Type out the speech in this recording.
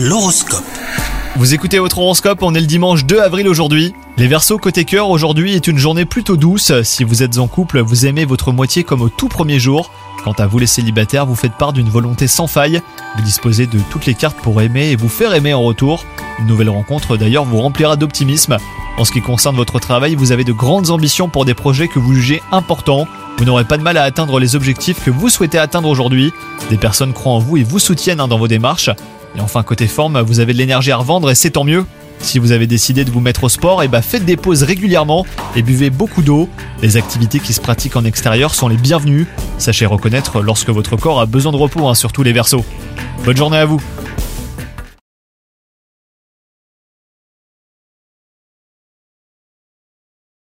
L'horoscope. Vous écoutez votre horoscope, on est le dimanche 2 avril aujourd'hui. Les Verseaux côté cœur, aujourd'hui est une journée plutôt douce. Si vous êtes en couple, vous aimez votre moitié comme au tout premier jour. Quant à vous les célibataires, vous faites part d'une volonté sans faille. Vous disposez de toutes les cartes pour aimer et vous faire aimer en retour. Une nouvelle rencontre d'ailleurs vous remplira d'optimisme. En ce qui concerne votre travail, vous avez de grandes ambitions pour des projets que vous jugez importants. Vous n'aurez pas de mal à atteindre les objectifs que vous souhaitez atteindre aujourd'hui. Des personnes croient en vous et vous soutiennent hein, dans vos démarches. Et enfin côté forme, vous avez de l'énergie à revendre et c'est tant mieux. Si vous avez décidé de vous mettre au sport, et bah faites des pauses régulièrement et buvez beaucoup d'eau. Les activités qui se pratiquent en extérieur sont les bienvenues. Sachez reconnaître lorsque votre corps a besoin de repos, hein, surtout les versos. Bonne journée à vous